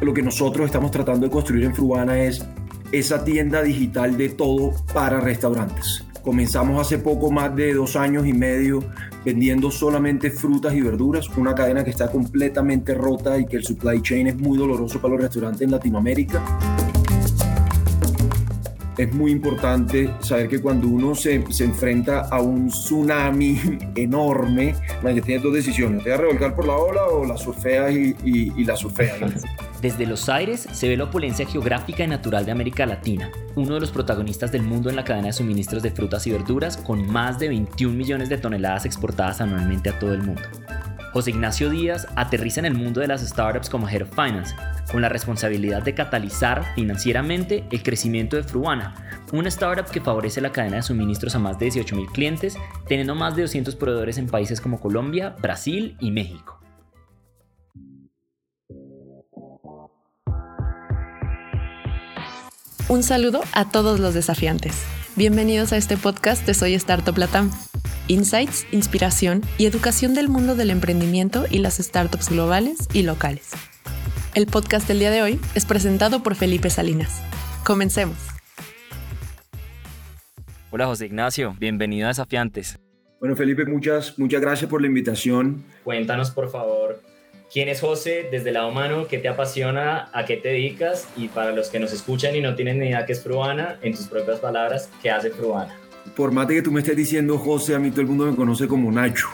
Lo que nosotros estamos tratando de construir en Fruana es esa tienda digital de todo para restaurantes. Comenzamos hace poco más de dos años y medio vendiendo solamente frutas y verduras, una cadena que está completamente rota y que el supply chain es muy doloroso para los restaurantes en Latinoamérica es muy importante saber que cuando uno se, se enfrenta a un tsunami enorme, que tiene dos decisiones, te vas a revolcar por la ola o la surfeas y, y, y la surfeas. Desde los aires se ve la opulencia geográfica y natural de América Latina, uno de los protagonistas del mundo en la cadena de suministros de frutas y verduras, con más de 21 millones de toneladas exportadas anualmente a todo el mundo. José Ignacio Díaz aterriza en el mundo de las startups como Head of Finance, con la responsabilidad de catalizar financieramente el crecimiento de Fruana, una startup que favorece la cadena de suministros a más de 18.000 clientes, teniendo más de 200 proveedores en países como Colombia, Brasil y México. Un saludo a todos los desafiantes. Bienvenidos a este podcast de Soy Startup Latam. Insights, inspiración y educación del mundo del emprendimiento y las startups globales y locales. El podcast del día de hoy es presentado por Felipe Salinas. Comencemos. Hola José Ignacio, bienvenido a Desafiantes. Bueno Felipe, muchas, muchas gracias por la invitación. Cuéntanos por favor, ¿quién es José desde el lado humano? ¿Qué te apasiona? ¿A qué te dedicas? Y para los que nos escuchan y no tienen ni idea qué es Fruana, en tus propias palabras, ¿qué hace Fruana? Por más de que tú me estés diciendo José, a mí todo el mundo me conoce como Nacho.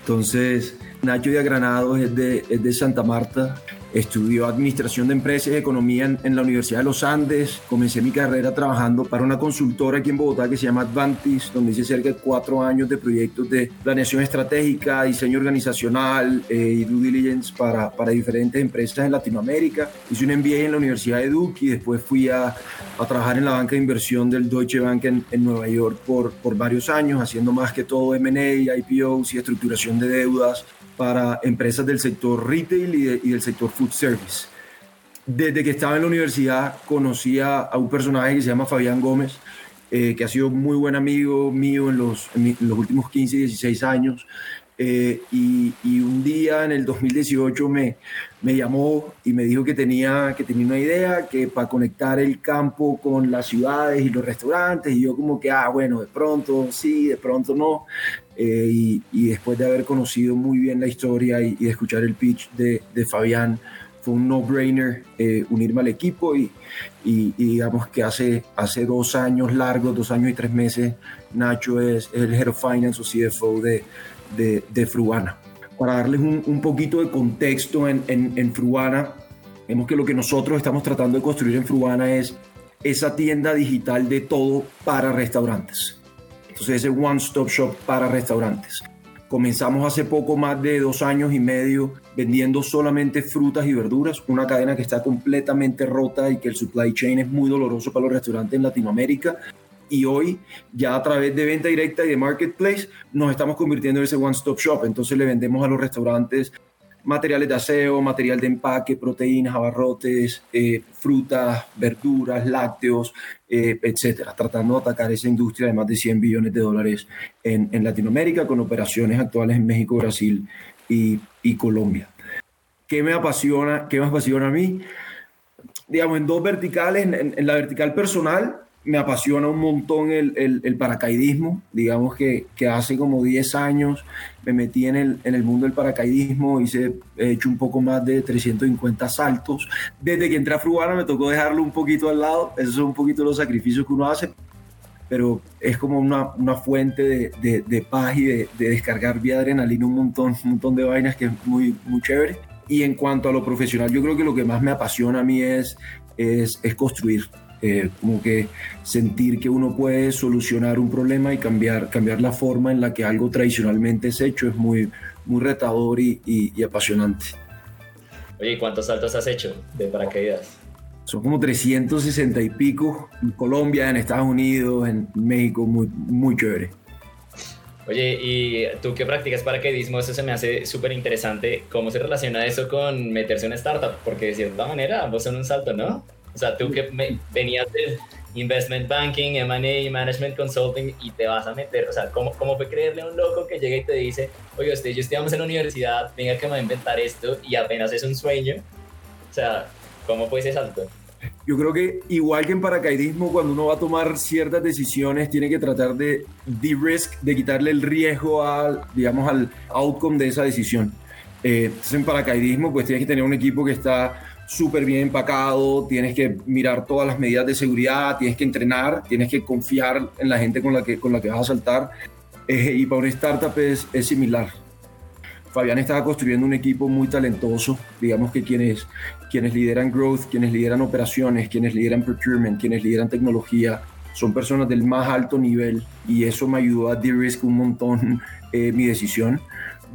Entonces, Nacho de Granados es de, es de Santa Marta. Estudió Administración de Empresas y Economía en, la Universidad de los Andes. Comencé mi carrera trabajando para una consultora aquí en Bogotá que se llama Advantis, donde hice cerca de cuatro años de proyectos de planeación estratégica, diseño organizacional eh, y due diligence para, para diferentes empresas en Latinoamérica. Hice un MBA en la Universidad de Duke y después fui a, a trabajar en la banca de inversión del Deutsche Bank en, en Nueva York por, por varios años, haciendo más que todo M&A, IPOs y estructuración de deudas para empresas del sector retail y, del sector food service. Desde que estaba en la universidad conocía a un personaje que se llama Fabián Gómez, eh, que ha sido muy buen amigo mío en los, en los últimos 15 y 16 años. Eh, y, y, un día en el 2018 me, me llamó y me dijo que tenía, que tenía una idea, que para conectar el campo con las ciudades y los restaurantes, y yo como que, ah, bueno, de pronto sí, de pronto no. Eh, y, y, después de haber conocido muy bien la historia y, y escuchar el pitch de, de Fabián, fue un no-brainer eh, unirme al equipo y, y, digamos que hace, hace dos años largos, dos años y tres meses, Nacho es, es el Head of Finance o CFO de de, Fruana. Para darles un, un, poquito de contexto en, en, en Fruana, vemos que lo que nosotros estamos tratando de construir en Fruana es esa tienda digital de todo para restaurantes. Entonces ese one-stop shop para restaurantes. Comenzamos hace poco más de dos años y medio vendiendo solamente frutas y verduras, una cadena que está completamente rota y que el supply chain es muy doloroso para los restaurantes en Latinoamérica y hoy ya a través de venta directa y de marketplace nos estamos convirtiendo en ese one-stop shop. Entonces le vendemos a los restaurantes materiales de aseo, material de empaque, proteínas, abarrotes, eh, frutas, verduras, lácteos, eh, etcétera, tratando de atacar esa industria de más de 100 billones de dólares en, en Latinoamérica con operaciones actuales en México, Brasil y, y Colombia. ¿Qué me apasiona? ¿Qué me apasiona a mí? Digamos, en dos verticales, en, en la vertical personal, me apasiona un montón el, el, paracaidismo. Digamos que, hace como 10 años me metí en el, en el mundo del paracaidismo, hice, he hecho un poco más de 350 saltos. Desde que entré a Fruana me tocó dejarlo un poquito al lado, esos son un poquito los sacrificios que uno hace, pero es como una, una fuente de, de, paz y de, de, descargar vía adrenalina un montón, un montón de vainas que es muy, muy chévere. Y en cuanto a lo profesional, yo creo que lo que más me apasiona a mí es, es construir eh, como que sentir que uno puede solucionar un problema y cambiar, cambiar la forma en la que algo tradicionalmente es hecho es muy, muy retador y, y, y apasionante. Oye, ¿y cuántos saltos has hecho de paracaídas? Son como 360 y pico en Colombia, en Estados Unidos, en México, muy, muy chévere. Oye, ¿y tú qué practicas paracaidismo? Eso se me hace súper interesante. ¿Cómo se relaciona eso con meterse en una startup? Porque de cierta manera ambos son un salto, ¿no? O sea, tú que venías del investment banking, M&A, management consulting y te vas a meter, o sea, ¿cómo, ¿cómo fue creerle a un loco que llega y te dice, oye, usted, yo estudiamos en la universidad, venga que me va a inventar esto y apenas es un sueño? O sea, ¿Cómo fue ese salto? Yo creo que igual que en paracaidismo, cuando uno va a tomar ciertas decisiones, tiene que tratar de de-risk, de quitarle el riesgo al, digamos, al outcome de esa decisión. Eh, entonces en paracaidismo, pues tienes que tener un equipo que está súper bien empacado, tienes que mirar todas las medidas de seguridad, tienes que entrenar, tienes que confiar en la gente con la que, con la que vas a saltar. Eh, y para una startup es, es similar. Fabián estaba construyendo un equipo muy talentoso, digamos que quienes, quienes lideran growth, quienes lideran operaciones, quienes lideran procurement, quienes lideran tecnología, son personas del más alto nivel y eso me ayudó a de-risk un montón eh, mi decisión.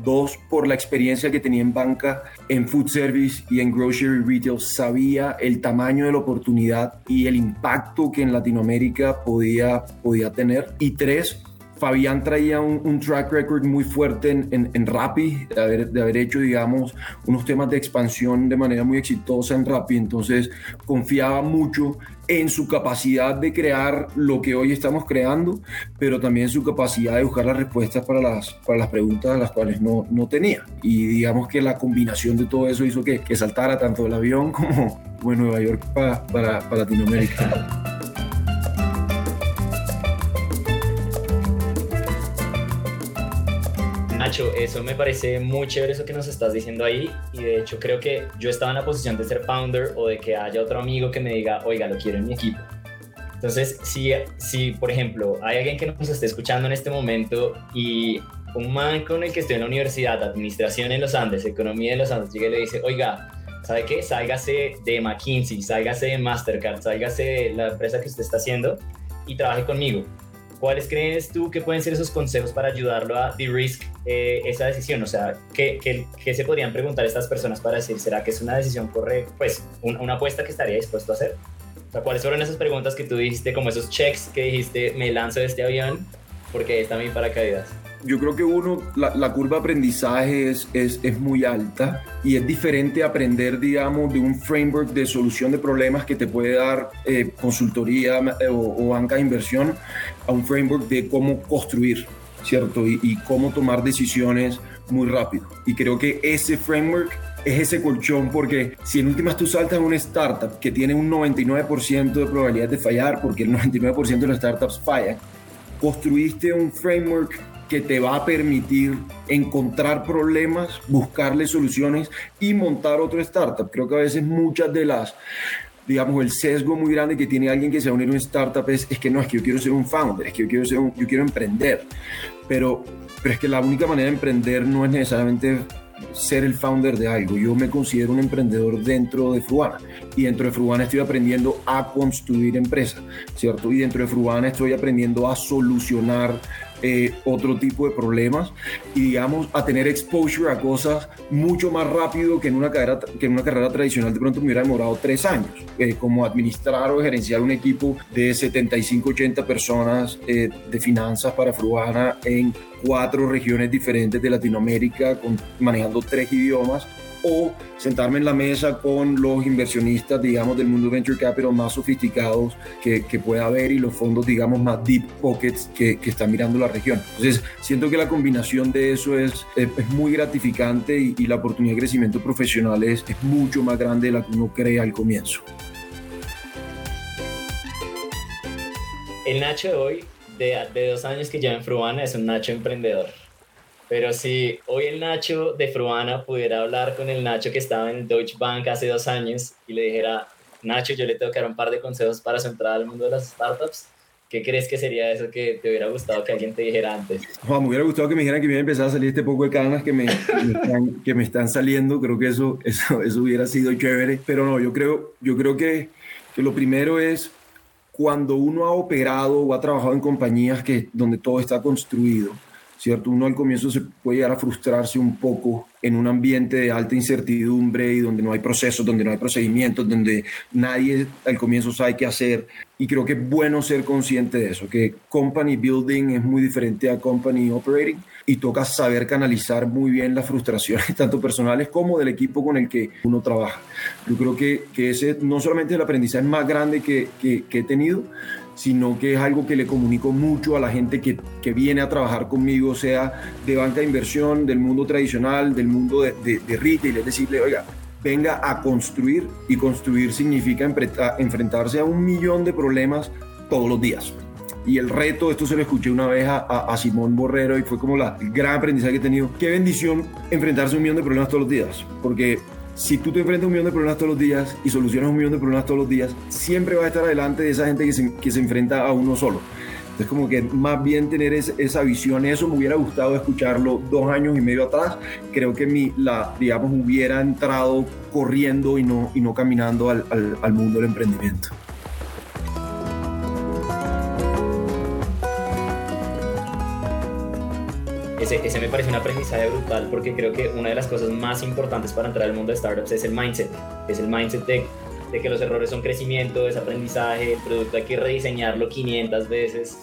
Dos, por la experiencia que tenía en banca, en food service y en grocery retail, sabía el tamaño de la oportunidad y el impacto que en Latinoamérica podía, podía tener. Y tres, Fabián traía un, track record muy fuerte en, en, Rappi, de haber, de haber, hecho, digamos, unos temas de expansión de manera muy exitosa en Rappi, entonces confiaba mucho en su capacidad de crear lo que hoy estamos creando, pero también su capacidad de buscar las respuestas para las, para las preguntas a las cuales no, no tenía. Y digamos que la combinación de todo eso hizo que, que saltara tanto el avión como, como Nueva York para, para, para Latinoamérica. Nacho, eso me parece muy chévere eso que nos estás diciendo ahí y de hecho creo que yo estaba en la posición de ser founder o de que haya otro amigo que me diga, oiga, lo quiero en mi equipo. Entonces, si, si por ejemplo hay alguien que nos esté escuchando en este momento y un man con el que estoy en la universidad, administración en los Andes, economía en los Andes, llega y le dice, oiga, ¿sabe qué? Sálgase de McKinsey, sálgase de Mastercard, sálgase de la empresa que usted está haciendo y trabaje conmigo. ¿Cuáles crees tú que pueden ser esos consejos para ayudarlo a de-risk eh, esa decisión? O sea, ¿qué, ¿qué, se podrían preguntar estas personas para decir, ¿será que es una decisión correcta? Pues, una apuesta que estaría dispuesto a hacer. O sea, ¿cuáles fueron esas preguntas que tú dijiste, como esos checks que dijiste, me lanzo de este avión porque está mi paracaídas? Yo creo que uno, la, curva de aprendizaje es, es, es, muy alta y es diferente aprender, digamos, de un framework de solución de problemas que te puede dar eh, consultoría eh, o, banca de inversión a un framework de cómo construir, ¿cierto? Y, y cómo tomar decisiones muy rápido. Y creo que ese framework es ese colchón porque si en últimas tú saltas a una startup que tiene un 99% de probabilidad de fallar, porque el 99% de las startups fallan, construiste un framework que te va a permitir encontrar problemas, buscarle soluciones y montar otro startup. Creo que a veces muchas de las, digamos, el sesgo muy grande que tiene alguien que se va a unir a una startup es, es que no, es que yo quiero ser un founder, es que yo quiero, ser un, yo quiero emprender. Pero, pero es que la única manera de emprender no es necesariamente ser el founder de algo. Yo me considero un emprendedor dentro de Fruana y dentro de Fruana estoy aprendiendo a construir empresas, ¿cierto? Y dentro de Fruana estoy aprendiendo a solucionar eh, otro tipo de problemas y digamos a tener exposure a cosas mucho más rápido que en una carrera, que en una carrera tradicional de pronto me hubiera demorado tres años, eh, como administrar o gerenciar un equipo de 75, 80 personas eh, de finanzas para Fruana en cuatro regiones diferentes de Latinoamérica, con, manejando tres idiomas o sentarme en la mesa con los inversionistas, digamos, del mundo venture capital más sofisticados que, que pueda haber y los fondos, digamos, más deep pockets que, que, están mirando la región. Entonces, siento que la combinación de eso es, es, muy gratificante y, y, la oportunidad de crecimiento profesional es, es mucho más grande de la que uno cree al comienzo. El Nacho de hoy, de, de dos años que lleva en Fruana, es un Nacho emprendedor pero si hoy el Nacho de Fruana pudiera hablar con el Nacho que estaba en Deutsche Bank hace dos años y le dijera, Nacho, yo le tengo que dar un par de consejos para su entrada al mundo de las startups, ¿qué crees que sería eso que te hubiera gustado que alguien te dijera antes? Juan, me hubiera gustado que me dijeran que me iba a salir este poco de canas que me, que me, están, saliendo, creo que eso, eso, eso hubiera sido chévere, pero no, yo creo, yo creo que, que lo primero es cuando uno ha operado o ha trabajado en compañías que, donde todo está construido, ¿cierto? Uno al comienzo se puede llegar a frustrarse un poco en un ambiente de alta incertidumbre y donde no hay procesos, donde no hay procedimientos, donde nadie al comienzo sabe qué hacer. Y creo que es bueno ser consciente de eso, que company building es muy diferente a company operating y toca saber canalizar muy bien las frustraciones, tanto personales como del equipo con el que uno trabaja. Yo creo que, que ese no solamente es el aprendizaje más grande que, que, que he tenido, sino que es algo que le comunico mucho a la gente que, que, viene a trabajar conmigo, sea de banca de inversión, del mundo tradicional, del mundo de, de, retail, es decirle, oiga, venga a construir y construir significa enfrentarse a un millón de problemas todos los días. Y el reto, esto se lo escuché una vez a, a, Simón Borrero y fue como la gran aprendizaje que he tenido. Qué bendición enfrentarse a un millón de problemas todos los días, porque si tú te enfrentas a un millón de problemas todos los días y solucionas un millón de problemas todos los días, siempre va a estar adelante de esa gente que se, que se enfrenta a uno solo. Es como que más bien tener esa visión, eso me hubiera gustado escucharlo dos años y medio atrás. Creo que mi, la, digamos, hubiera entrado corriendo y no, y no caminando al, al mundo del emprendimiento. Ese, ese, me parece un aprendizaje brutal porque creo que una de las cosas más importantes para entrar al mundo de startups es el mindset. Es el mindset de de que los errores son crecimiento, es aprendizaje, el producto hay que rediseñarlo 500 veces.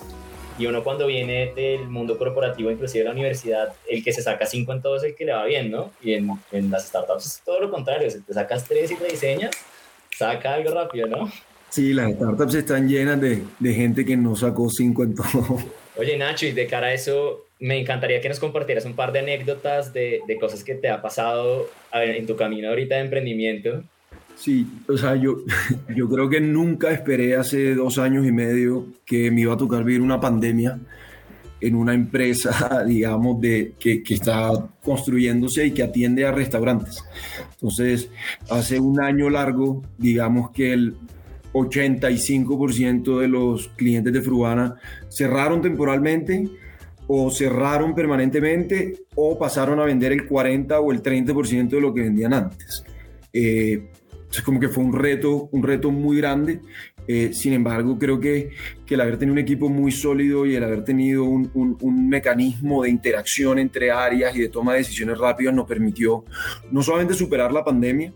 Y uno cuando viene del mundo corporativo, inclusive de la universidad, el que se saca 5 en todo es el que le va bien, ¿no? Y en, en las startups es todo lo contrario, si te sacas 3 y rediseñas, saca algo rápido, ¿no? Sí, las startups están llenas de, de gente que no sacó 5 en todo. Oye Nacho, y de cara a eso, me encantaría que nos compartieras un par de anécdotas de, de cosas que te ha pasado en tu camino ahorita de emprendimiento Sí, o sea, yo, yo creo que nunca esperé hace dos años y medio que me iba a tocar vivir una pandemia en una empresa, digamos, de, que, que está construyéndose y que atiende a restaurantes. Entonces, hace un año largo, digamos que el 85% de los clientes de Fruana cerraron temporalmente o cerraron permanentemente o pasaron a vender el 40 o el 30% de lo que vendían antes. Eh, como que fue un reto, un reto muy grande. Eh, sin embargo, creo que, que, el haber tenido un equipo muy sólido y el haber tenido un, un, mecanismo de interacción entre áreas y de toma de decisiones rápidas nos permitió no solamente superar la pandemia,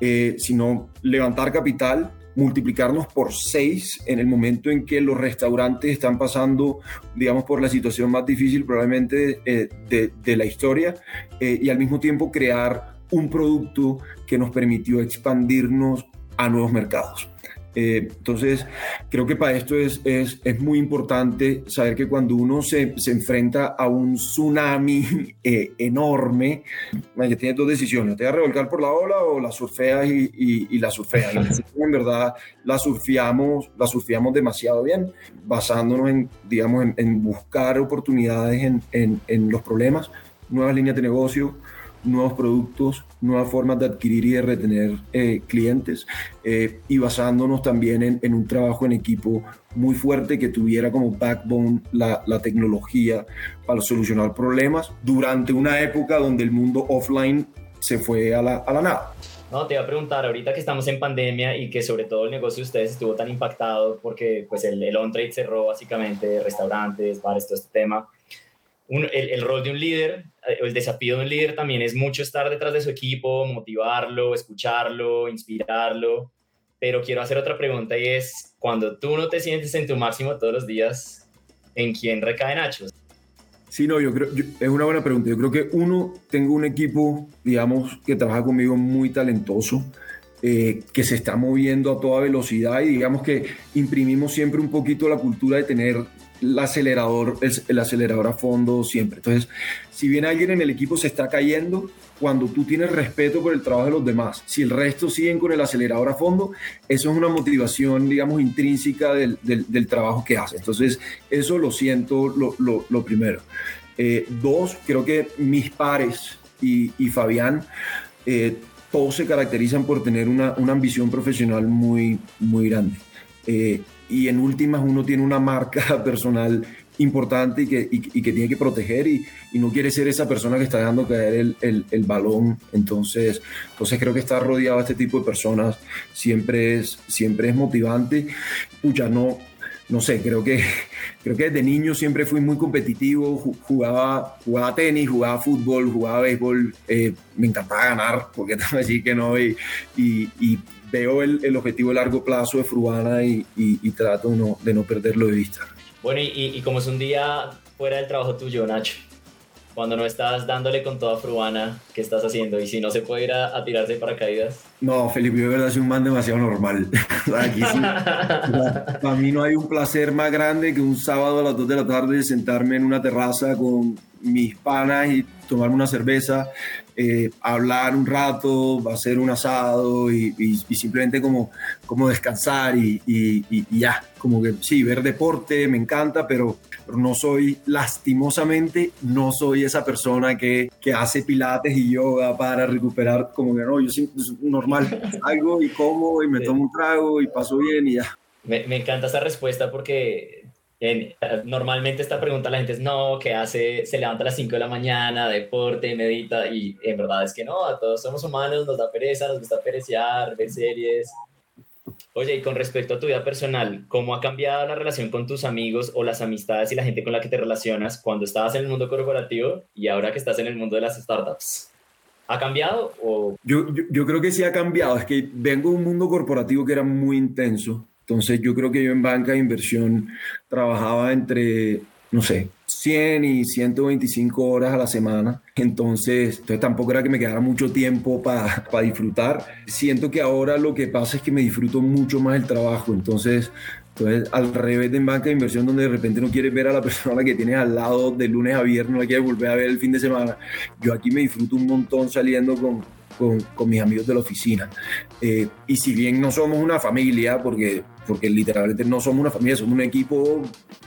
eh, sino levantar capital, multiplicarnos por seis en el momento en que los restaurantes están pasando, digamos, por la situación más difícil probablemente eh, de, de, la historia y al mismo tiempo crear un producto que nos permitió expandirnos a nuevos mercados. Eh, entonces, creo que para esto es, es, es, muy importante saber que cuando uno se, se enfrenta a un tsunami eh, enorme, que tienes dos decisiones, te vas a revolcar por la ola o la surfeas y, y, la surfeas. en verdad la surfeamos, la surfeamos demasiado bien, basándonos en, digamos, en, en buscar oportunidades en, en, en los problemas, nuevas líneas de negocio, nuevos productos, nuevas formas de adquirir y de retener eh, clientes eh, y basándonos también en, un trabajo en equipo muy fuerte que tuviera como backbone la, tecnología para solucionar problemas durante una época donde el mundo offline se fue a la, a la nada. No, te iba a preguntar, ahorita que estamos en pandemia y que sobre todo el negocio de ustedes estuvo tan impactado porque pues el, el on-trade cerró básicamente, restaurantes, bares, todo este tema, el, rol de un líder, eh, el desafío de un líder también es mucho estar detrás de su equipo, motivarlo, escucharlo, inspirarlo. Pero quiero hacer otra pregunta y es, cuando tú no te sientes en tu máximo todos los días, ¿en quién recae Nacho? Sí, no, yo creo, es una buena pregunta. Yo creo que uno, tengo un equipo, digamos, que trabaja conmigo muy talentoso, eh, que se está moviendo a toda velocidad y digamos que imprimimos siempre un poquito la cultura de tener el acelerador, el, acelerador a fondo siempre. Entonces, si bien alguien en el equipo se está cayendo, cuando tú tienes respeto por el trabajo de los demás, si el resto siguen con el acelerador a fondo, eso es una motivación, digamos, intrínseca del, del, trabajo que hace. Entonces, eso lo siento lo, lo, primero. Eh, dos, creo que mis pares y, y Fabián, eh, todos se caracterizan por tener una, una ambición profesional muy, muy grande. Eh, y en últimas uno tiene una marca personal importante y que, y, que tiene que proteger y, y, no quiere ser esa persona que está dejando caer el, el, el, balón. Entonces, entonces creo que estar rodeado de este tipo de personas siempre es, siempre es motivante. Pucha, no, no sé, creo que, creo que desde niño siempre fui muy competitivo, jugaba, jugaba tenis, jugaba fútbol, jugaba béisbol, eh, me encantaba ganar, porque te voy a decir que no, y, y veo el, el, objetivo a largo plazo de Fruana y, y, trato de no, de no, perderlo de vista. Bueno, y, y, como es un día fuera del trabajo tuyo, Nacho, cuando no estás dándole con toda Fruana, ¿qué estás haciendo? Y si no se puede ir a, a tirarse paracaídas. No, Felipe, yo de verdad soy un man demasiado normal. Aquí sí, para mí no hay un placer más grande que un sábado a las 2 de la tarde sentarme en una terraza con mis panas y tomarme una cerveza, eh, hablar un rato, hacer un asado y, simplemente como, como descansar y, y, ya, como que sí, ver deporte me encanta, pero, no soy lastimosamente, no soy esa persona que, que, hace pilates y yoga para recuperar, como que no, yo sí, normal, algo y como y me tomo un trago y paso bien y ya. Me, me encanta esa respuesta porque normalmente esta pregunta la gente es, no, que hace? Se levanta a las 5 de la mañana, deporte, medita, y en verdad es que no, a todos somos humanos, nos da pereza, nos gusta pereciar, ver series. Oye, y con respecto a tu vida personal, ¿cómo ha cambiado la relación con tus amigos o las amistades y la gente con la que te relacionas cuando estabas en el mundo corporativo y ahora que estás en el mundo de las startups? ¿Ha cambiado o...? Yo, yo, yo creo que sí ha cambiado. Es que vengo de un mundo corporativo que era muy intenso entonces yo creo que yo en banca de inversión trabajaba entre, no sé, 100 y 125 horas a la semana. Entonces, entonces tampoco era que me quedara mucho tiempo para disfrutar. Siento que ahora lo que pasa es que me disfruto mucho más el trabajo. Entonces, entonces, al revés de en banca de inversión, donde de repente no quieres ver a la persona que tienes al lado de lunes a viernes, no la quieres volver a ver el fin de semana, yo aquí me disfruto un montón saliendo con, con, mis amigos de la oficina. Eh, y si bien no somos una familia, porque, porque literalmente no somos una familia, somos un equipo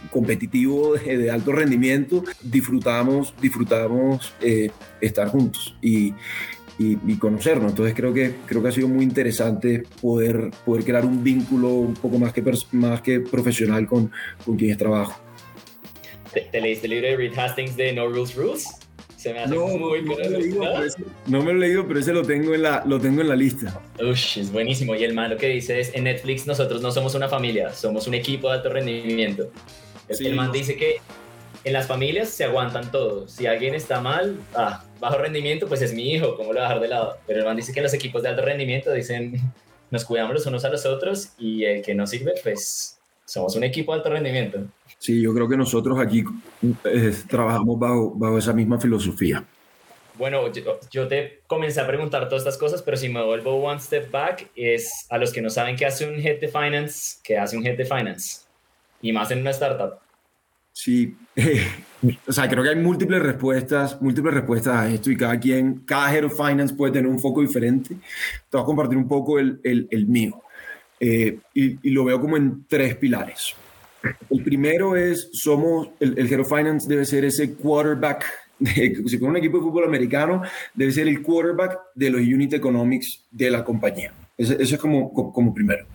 competitivo de, alto rendimiento, disfrutamos, disfrutamos eh, estar juntos y, y, conocernos. Entonces creo que, creo que ha sido muy interesante poder, poder crear un vínculo un poco más que, más que profesional con, con quienes trabajo. ¿Te, leíste el libro de Reed Hastings de No Rules Rules? No, muy no, me lo he leído, pero ese lo tengo en la, lo tengo en la lista. Ush, es buenísimo. Y el malo que dice es, en Netflix nosotros no somos una familia, somos un equipo de alto rendimiento. el man dice que en las familias se aguantan todos. Si alguien está mal, ah, bajo rendimiento, pues es mi hijo, ¿cómo lo voy a dejar de lado? Pero el man dice que en los equipos de alto rendimiento dicen, nos cuidamos los unos a los otros y el que no sirve, pues somos un equipo de alto rendimiento. Sí, yo creo que nosotros aquí eh, trabajamos bajo, bajo esa misma filosofía. Bueno, yo, te comencé a preguntar todas estas cosas, pero si me vuelvo one step back, es a los que no saben qué hace un head de finance, qué hace un head de finance, y más en una startup. Sí, o sea, creo que hay múltiples respuestas, múltiples respuestas a esto y cada quien, cada head of finance puede tener un foco diferente. Te voy a compartir un poco el, el, el mío eh, y, y lo veo como en tres pilares. El primero es, somos, el, el Finance debe ser ese quarterback, si con un equipo de fútbol americano, debe ser el quarterback de los unit economics de la compañía. Eso, es como, como primero.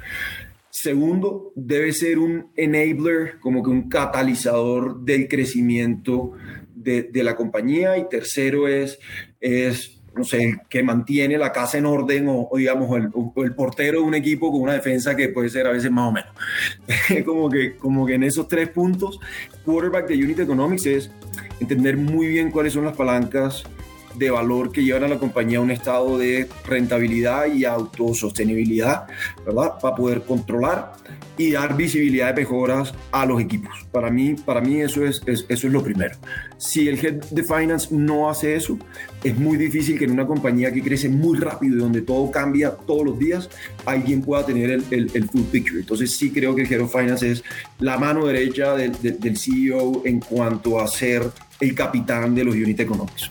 Segundo, debe ser un enabler, como que un catalizador del crecimiento de, de la compañía. Y tercero es, es no sé, que mantiene la casa en orden o, digamos el, el, portero de un equipo con una defensa que puede ser a veces más o menos. como, que, como que en esos tres puntos, quarterback de Unit Economics es entender muy bien cuáles son las palancas de valor que llevan a la compañía a un estado de rentabilidad y autosostenibilidad, ¿verdad? Para poder controlar y dar visibilidad de mejoras a los equipos. Para mí, para mí eso, es, eso es lo primero. Si el head de finance no hace eso, es muy difícil que en una compañía que crece muy rápido y donde todo cambia todos los días, alguien pueda tener el, el, full picture. Entonces sí creo que el head of finance es la mano derecha del, del CEO en cuanto a ser el capitán de los unit económicos.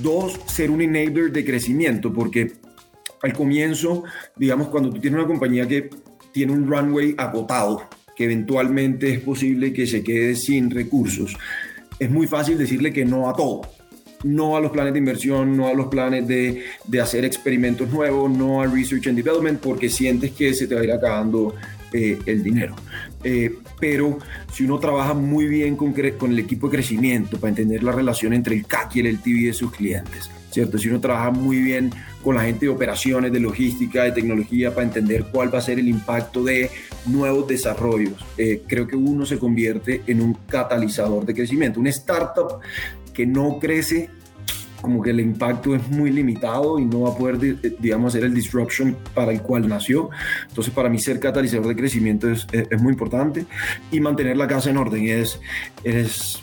Dos, ser un enabler de crecimiento, porque al comienzo, digamos, cuando tú tienes una compañía que tiene un runway agotado, que eventualmente es posible que se quede sin recursos, es muy fácil decirle que no a todo. No a los planes de inversión, no a los planes de, de hacer experimentos nuevos, no a research and development, porque sientes que se te va a ir acabando eh, el dinero. Eh, pero si uno trabaja muy bien con, con, el equipo de crecimiento para entender la relación entre el CAC y el LTV de sus clientes, ¿cierto? Si uno trabaja muy bien con la gente de operaciones, de logística, de tecnología, para entender cuál va a ser el impacto de nuevos desarrollos, eh, creo que uno se convierte en un catalizador de crecimiento. Una startup que no crece como que el impacto es muy limitado y no va a poder, digamos, hacer el disruption para el cual nació. Entonces, para mí ser catalizador de crecimiento es, es, muy importante y mantener la casa en orden es, es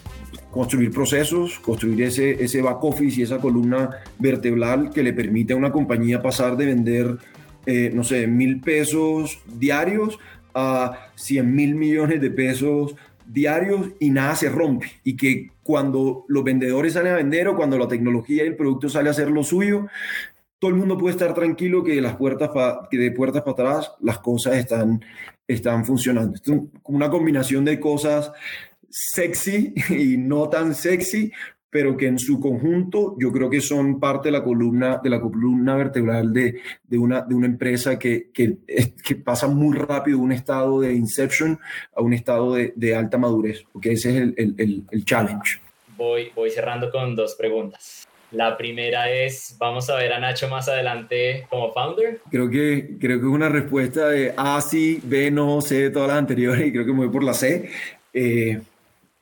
construir procesos, construir ese, ese back office y esa columna vertebral que le permite a una compañía pasar de vender, eh, no sé, mil pesos diarios a 100 mil millones de pesos diarios y nada se rompe. Y que cuando los vendedores salen a vender o cuando la tecnología y el producto sale a hacer lo suyo, todo el mundo puede estar tranquilo que, las puertas que de puertas para atrás las cosas están, están funcionando. Es una combinación de cosas sexy y no tan sexy, pero que en su conjunto yo creo que son parte de la columna, de la columna vertebral de, de una, de una empresa que, que, que, pasa muy rápido de un estado de inception a un estado de, de alta madurez, porque ese es el, el, el, challenge. Voy, voy cerrando con dos preguntas. La primera es, ¿vamos a ver a Nacho más adelante como founder? Creo que, creo que es una respuesta de A, sí, B, no, C, todas las anteriores, y creo que me voy por la C. Eh,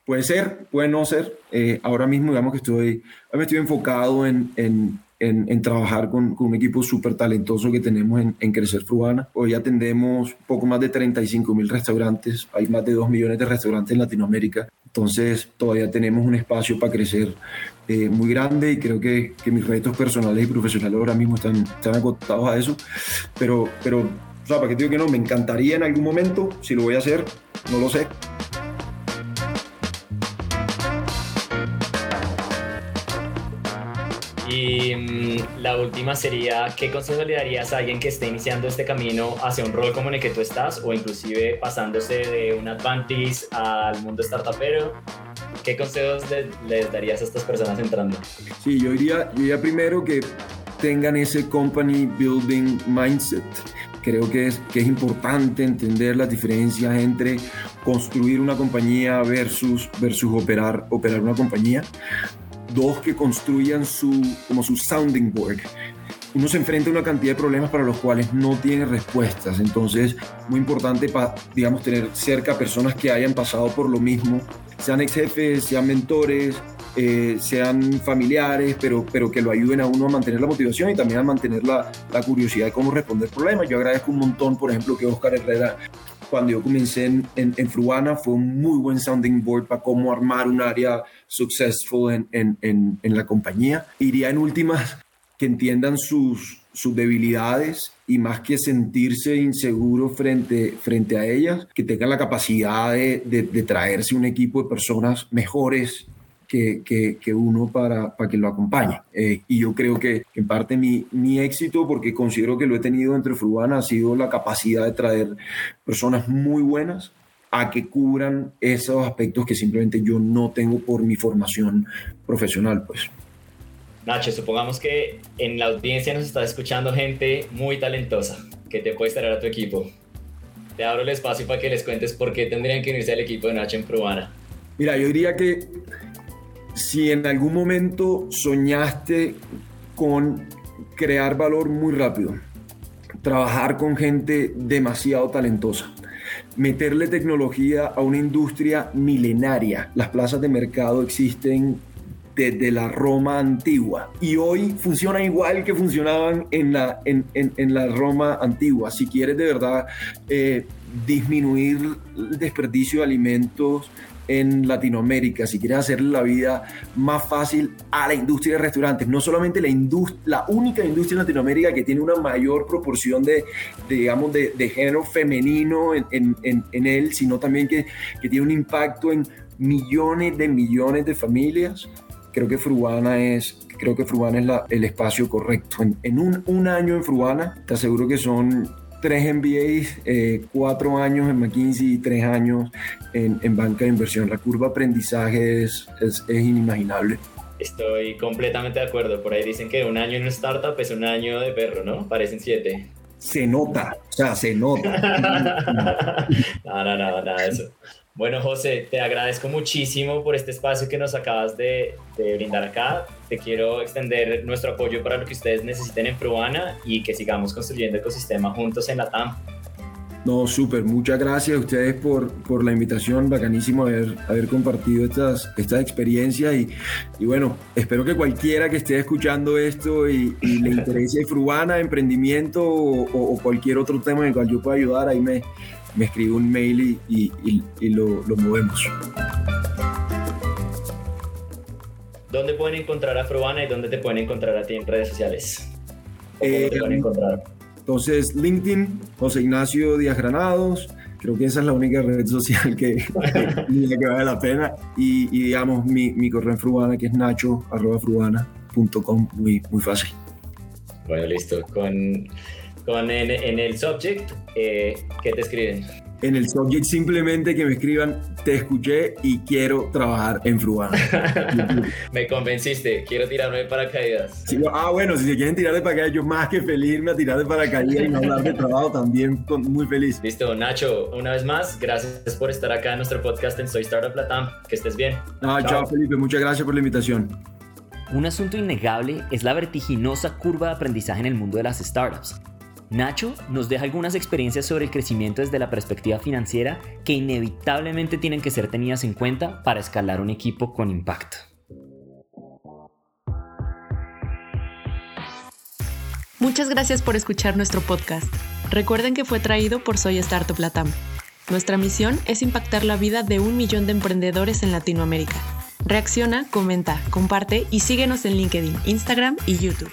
Puede ser, puede no ser. Eh, ahora mismo, digamos que estoy, me estoy enfocado en, en, en, trabajar con, con, un equipo súper talentoso que tenemos en, Crecer Fruana. Hoy atendemos poco más de 35 mil restaurantes, hay más de 2 millones de restaurantes en Latinoamérica, entonces todavía tenemos un espacio para crecer eh, muy grande y creo que, que, mis retos personales y profesionales ahora mismo están, están acotados a eso, pero, pero o sea, para que digo que no, me encantaría en algún momento, si lo voy a hacer, no lo sé, Y mm, la última sería, ¿qué consejo le darías a alguien que esté iniciando este camino hacia un rol como en el que tú estás o inclusive pasándose de un Advantage al mundo startupero? ¿Qué consejos les darías a estas personas entrando? Sí, yo diría, yo diría primero que tengan ese company building mindset. Creo que es, que es importante entender las diferencias entre construir una compañía versus, versus operar, operar una compañía dos que construyan su, como su sounding board. Uno se enfrenta a una cantidad de problemas para los cuales no tiene respuestas. Entonces, muy importante, para, digamos, tener cerca personas que hayan pasado por lo mismo, sean ex jefes, sean mentores, eh, sean familiares, pero, pero que lo ayuden a uno a mantener la motivación y también a mantener la, la curiosidad de cómo responder problemas. Yo agradezco un montón, por ejemplo, que Oscar Herrera cuando yo comencé en, en, Fruana fue un muy buen sounding board para cómo armar un área successful en, en, en, la compañía. Iría en últimas que entiendan sus, sus debilidades y más que sentirse inseguro frente, frente a ellas, que tengan la capacidad de, de, de traerse un equipo de personas mejores que, que, uno para, para, que lo acompañe. Eh, y yo creo que en parte mi, mi, éxito, porque considero que lo he tenido entre Fruana, ha sido la capacidad de traer personas muy buenas a que cubran esos aspectos que simplemente yo no tengo por mi formación profesional, pues. Nacho, supongamos que en la audiencia nos está escuchando gente muy talentosa que te puede traer a tu equipo. Te abro el espacio para que les cuentes por qué tendrían que unirse al equipo de Nacho en Fruana. Mira, yo diría que si en algún momento soñaste con crear valor muy rápido, trabajar con gente demasiado talentosa, meterle tecnología a una industria milenaria. Las plazas de mercado existen desde la Roma antigua y hoy funcionan igual que funcionaban en la, en, la Roma antigua. Si quieres de verdad eh, disminuir el desperdicio de alimentos, en Latinoamérica, si quieres hacer la vida más fácil a la industria de restaurantes, no solamente la, la única industria en Latinoamérica que tiene una mayor proporción de, digamos, de, género femenino en, en, él, sino también que, que, tiene un impacto en millones de millones de familias, creo que Fruana es, creo que Fruana es la, el espacio correcto. En, un, un año en Fruana, te aseguro que son tres MBAs, eh, cuatro años en McKinsey y tres años en, en, banca de inversión. La curva de aprendizaje es, es, inimaginable. Estoy completamente de acuerdo. Por ahí dicen que un año en una startup es un año de perro, ¿no? Parecen siete. Se nota, o sea, se nota. no, no, no, nada de eso. Bueno, José, te agradezco muchísimo por este espacio que nos acabas de, brindar acá. Te quiero extender nuestro apoyo para lo que ustedes necesiten en Fruana y que sigamos construyendo ecosistema juntos en la TAM. No, súper, muchas gracias a ustedes por, por la invitación, bacanísimo haber, haber compartido estas, estas experiencias y, y bueno, espero que cualquiera que esté escuchando esto y, le interese Fruana, emprendimiento o, o, cualquier otro tema en el cual yo pueda ayudar, ahí me, me escribe un mail y, y, lo, lo, movemos. ¿Dónde pueden encontrar a Fruana y dónde te pueden encontrar a ti en redes sociales? Eh, te pueden encontrar? Entonces, LinkedIn, José Ignacio Díaz Granados, Creo que esa es la única red social que, que, vale la pena. Y, digamos, mi, mi, correo en Fruana, que es nacho.fruana.com, muy, muy fácil. Bueno, listo. Con, con en, el subject, eh, ¿qué te escriben? en el subject simplemente que me escriban, te escuché y quiero trabajar en Fruana. me convenciste, quiero tirarme de paracaídas. ah, bueno, si se quieren tirar de paracaídas, yo más que feliz irme a tirar de paracaídas y no hablar de trabajo también, muy feliz. Listo, Nacho, una vez más, gracias por estar acá en nuestro podcast en Soy Startup Latam. Que estés bien. chao. chao Felipe, muchas gracias por la invitación. Un asunto innegable es la vertiginosa curva de aprendizaje en el mundo de las startups. Nacho nos deja algunas experiencias sobre el crecimiento desde la perspectiva financiera que inevitablemente tienen que ser tenidas en cuenta para escalar un equipo con impacto. Muchas gracias por escuchar nuestro podcast. Recuerden que fue traído por Soy Startup Latam. Nuestra misión es impactar la vida de un millón de emprendedores en Latinoamérica. Reacciona, comenta, comparte y síguenos en LinkedIn, Instagram y YouTube.